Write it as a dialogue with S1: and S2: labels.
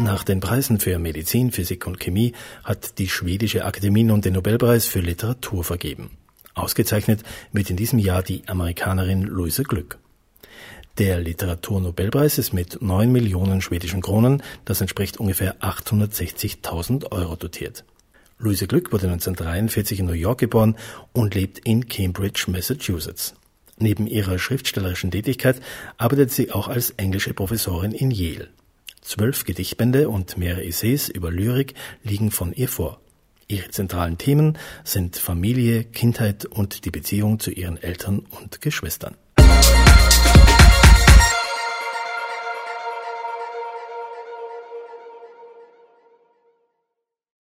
S1: Nach den Preisen für Medizin, Physik und Chemie hat die Schwedische Akademie nun den Nobelpreis für Literatur vergeben. Ausgezeichnet wird in diesem Jahr die Amerikanerin Luise Glück. Der Literaturnobelpreis ist mit 9 Millionen schwedischen Kronen, das entspricht ungefähr 860.000 Euro dotiert. Luise Glück wurde 1943 in New York geboren und lebt in Cambridge, Massachusetts. Neben ihrer schriftstellerischen Tätigkeit arbeitet sie auch als englische Professorin in Yale. Zwölf Gedichtbände und mehrere Essays über Lyrik liegen von ihr vor. Ihre zentralen Themen sind Familie, Kindheit und die Beziehung zu ihren Eltern und Geschwistern.